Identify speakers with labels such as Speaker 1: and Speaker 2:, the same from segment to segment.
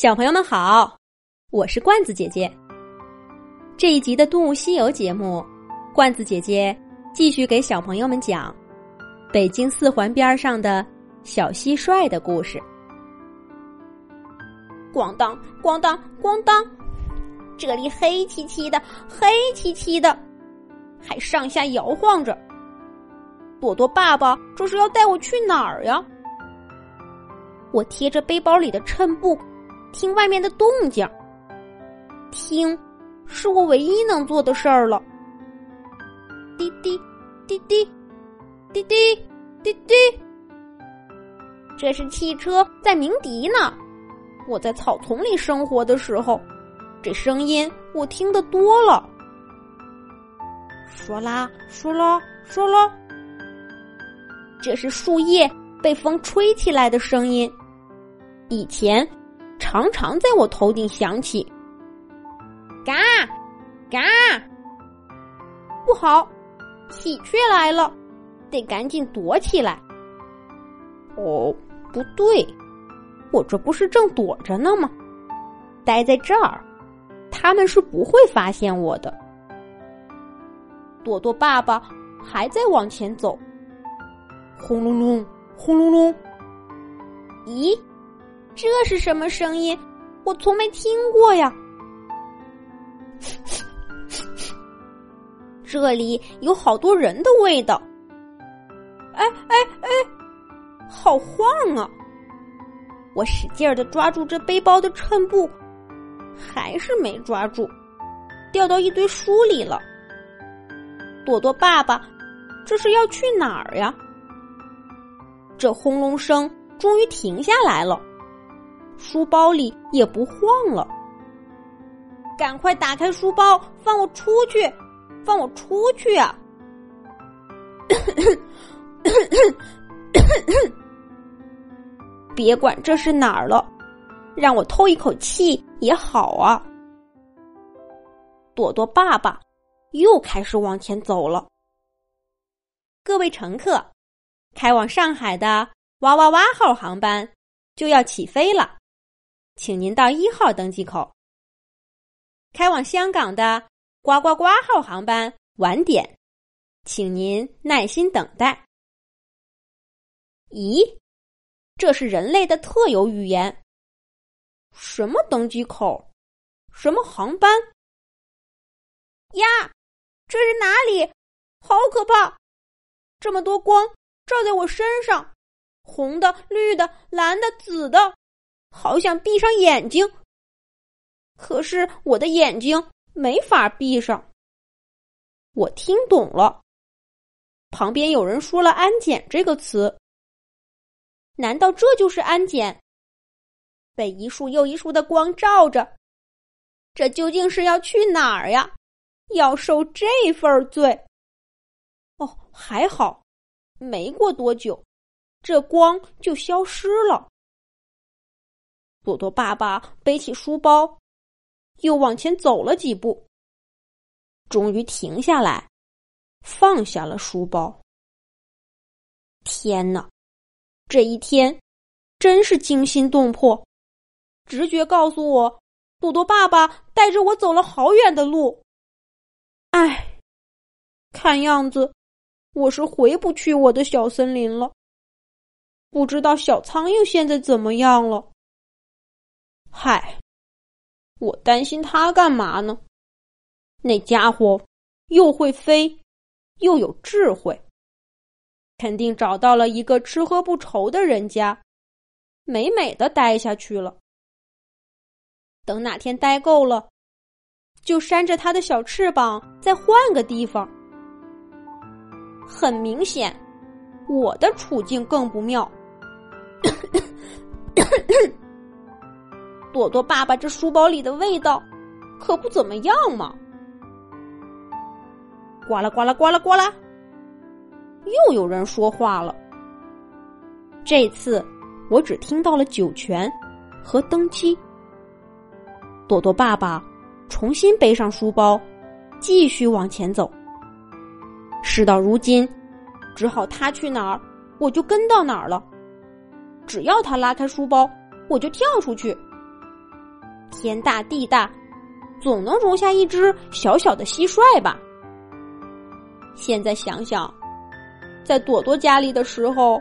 Speaker 1: 小朋友们好，我是罐子姐姐。这一集的《动物西游》节目，罐子姐姐继续给小朋友们讲北京四环边上的小蟋蟀的故事。
Speaker 2: 咣当，咣当，咣当，这里黑漆漆的，黑漆漆的，还上下摇晃着。朵朵爸爸这是要带我去哪儿呀？我贴着背包里的衬布，听外面的动静。听，是我唯一能做的事儿了。滴滴，滴滴，滴滴，滴滴，这是汽车在鸣笛呢。我在草丛里生活的时候，这声音我听得多了。说啦，说啦，说啦。这是树叶被风吹起来的声音，以前常常在我头顶响起。嘎，嘎，不好，喜鹊来了，得赶紧躲起来。哦，不对，我这不是正躲着呢吗？待在这儿，他们是不会发现我的。朵朵爸爸还在往前走。轰隆隆，轰隆隆！咦，这是什么声音？我从没听过呀。这里有好多人的味道。哎哎哎，好晃啊！我使劲的抓住这背包的衬布，还是没抓住，掉到一堆书里了。朵朵爸爸，这是要去哪儿呀？这轰隆声终于停下来了，书包里也不晃了。赶快打开书包，放我出去！放我出去啊！别管这是哪儿了，让我透一口气也好啊！朵朵爸爸又开始往前走了。各位乘客。开往上海的哇哇哇号航班就要起飞了，请您到一号登机口。开往香港的呱呱呱号航班晚点，请您耐心等待。咦，这是人类的特有语言。什么登机口？什么航班？呀，这是哪里？好可怕！这么多光。照在我身上，红的、绿的、蓝的、紫的，好想闭上眼睛。可是我的眼睛没法闭上。我听懂了，旁边有人说了“安检”这个词。难道这就是安检？被一束又一束的光照着，这究竟是要去哪儿呀？要受这份罪？哦，还好。没过多久，这光就消失了。朵朵爸爸背起书包，又往前走了几步，终于停下来，放下了书包。天哪，这一天真是惊心动魄！直觉告诉我，朵朵爸爸带着我走了好远的路。唉，看样子。我是回不去我的小森林了。不知道小苍蝇现在怎么样了？嗨，我担心他干嘛呢？那家伙又会飞，又有智慧，肯定找到了一个吃喝不愁的人家，美美的待下去了。等哪天待够了，就扇着他的小翅膀，再换个地方。很明显，我的处境更不妙。朵朵爸爸这书包里的味道可不怎么样嘛！呱啦呱啦呱啦呱啦，又有人说话了。这次我只听到了酒泉和登机。朵朵爸爸重新背上书包，继续往前走。事到如今，只好他去哪儿，我就跟到哪儿了。只要他拉开书包，我就跳出去。天大地大，总能容下一只小小的蟋蟀吧？现在想想，在朵朵家里的时候，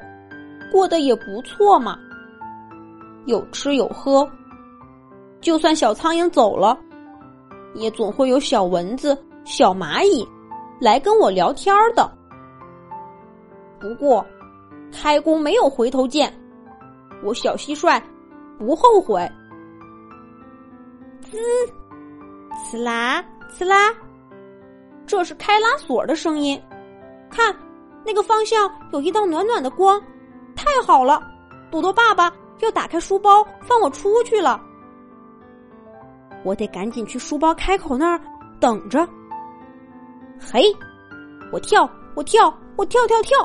Speaker 2: 过得也不错嘛，有吃有喝。就算小苍蝇走了，也总会有小蚊子、小蚂蚁来跟我聊天的。不过，开弓没有回头箭，我小蟋蟀不后悔。滋，呲啦呲啦，这是开拉锁的声音。看，那个方向有一道暖暖的光，太好了！朵朵爸爸要打开书包放我出去了。我得赶紧去书包开口那儿等着。嘿，我跳，我跳，我跳跳跳！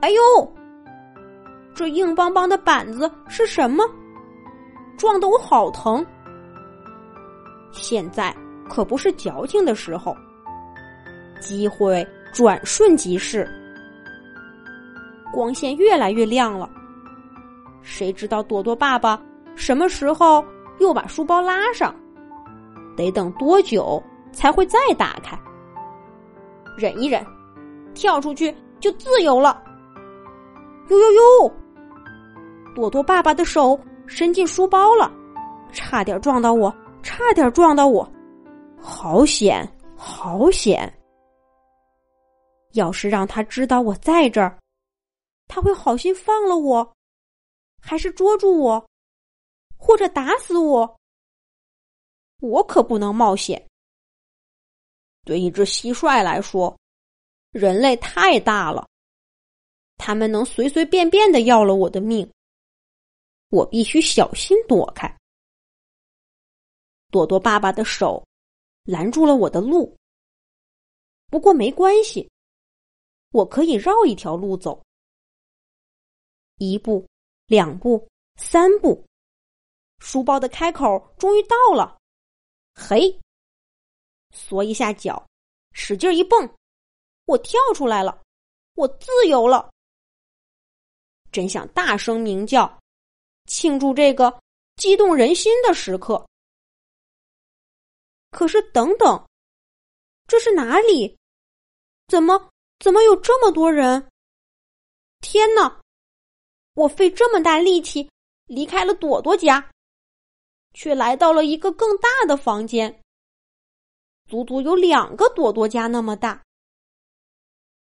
Speaker 2: 哎呦，这硬邦邦的板子是什么？撞得我好疼！现在可不是矫情的时候，机会转瞬即逝，光线越来越亮了。谁知道朵朵爸爸什么时候又把书包拉上？得等多久才会再打开？忍一忍，跳出去就自由了。呦呦呦！朵朵爸爸的手伸进书包了，差点撞到我。差点撞到我，好险，好险！要是让他知道我在这儿，他会好心放了我，还是捉住我，或者打死我？我可不能冒险。对一只蟋蟀来说，人类太大了，他们能随随便便的要了我的命，我必须小心躲开。朵朵爸爸的手拦住了我的路，不过没关系，我可以绕一条路走。一步，两步，三步，书包的开口终于到了。嘿，缩一下脚，使劲一蹦，我跳出来了，我自由了。真想大声鸣叫，庆祝这个激动人心的时刻。可是，等等，这是哪里？怎么怎么有这么多人？天哪！我费这么大力气离开了朵朵家，却来到了一个更大的房间，足足有两个朵朵家那么大。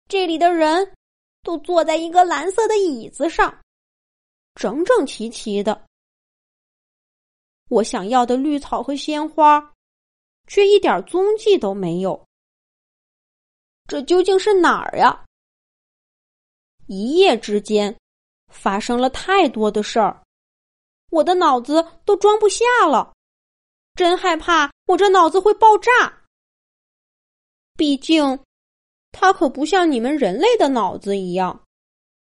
Speaker 2: 这里的人都坐在一个蓝色的椅子上，整整齐齐的。我想要的绿草和鲜花。却一点踪迹都没有，这究竟是哪儿呀？一夜之间发生了太多的事儿，我的脑子都装不下了，真害怕我这脑子会爆炸。毕竟，它可不像你们人类的脑子一样，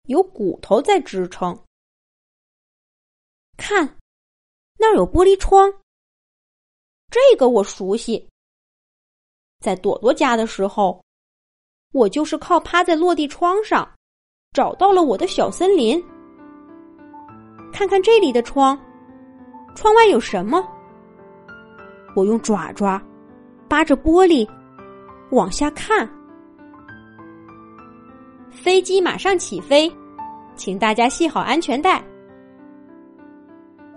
Speaker 2: 有骨头在支撑。看，那儿有玻璃窗。这个我熟悉，在朵朵家的时候，我就是靠趴在落地窗上，找到了我的小森林。看看这里的窗，窗外有什么？我用爪爪扒着玻璃往下看，飞机马上起飞，请大家系好安全带。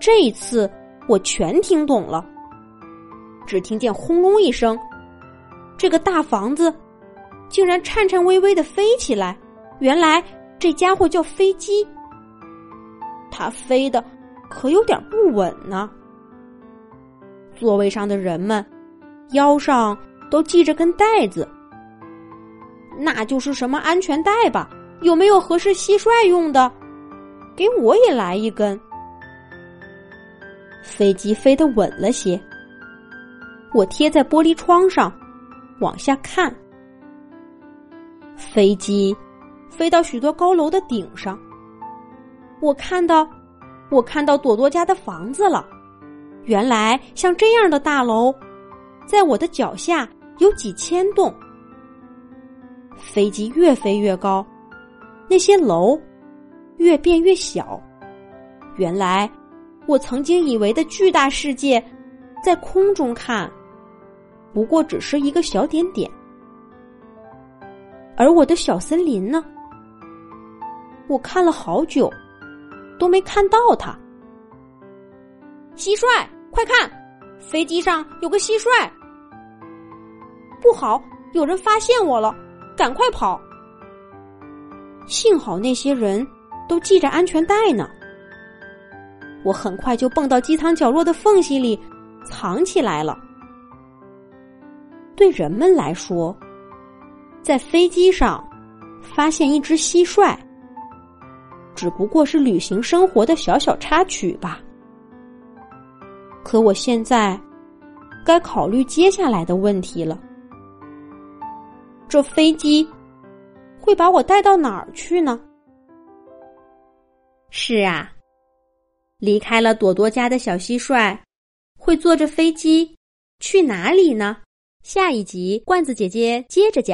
Speaker 2: 这一次我全听懂了。只听见轰隆一声，这个大房子竟然颤颤巍巍的飞起来。原来这家伙叫飞机，它飞的可有点不稳呢。座位上的人们腰上都系着根带子，那就是什么安全带吧？有没有合适蟋蟀用的？给我也来一根。飞机飞得稳了些。我贴在玻璃窗上，往下看。飞机飞到许多高楼的顶上。我看到，我看到朵朵家的房子了。原来像这样的大楼，在我的脚下有几千栋。飞机越飞越高，那些楼越变越小。原来
Speaker 1: 我曾经以为的巨大世界，在空中看，不过只是一个小点点。而我的小森林呢？我看了好久，都没看到它。
Speaker 2: 蟋蟀，快看，飞机上有个蟋蟀！
Speaker 1: 不好，有人发现我了，赶快跑！幸好那些人都系着安全带呢。我很快就蹦到机舱角落的缝隙里，藏起来了。对人们来说，在飞机上发现一只蟋蟀，只不过是旅行生活的小小插曲吧。可我现在该考虑接下来的问题了。这飞机会把我带到哪儿去呢？是啊。离开了朵朵家的小蟋蟀，会坐着飞机去哪里呢？下一集，罐子姐姐接着讲。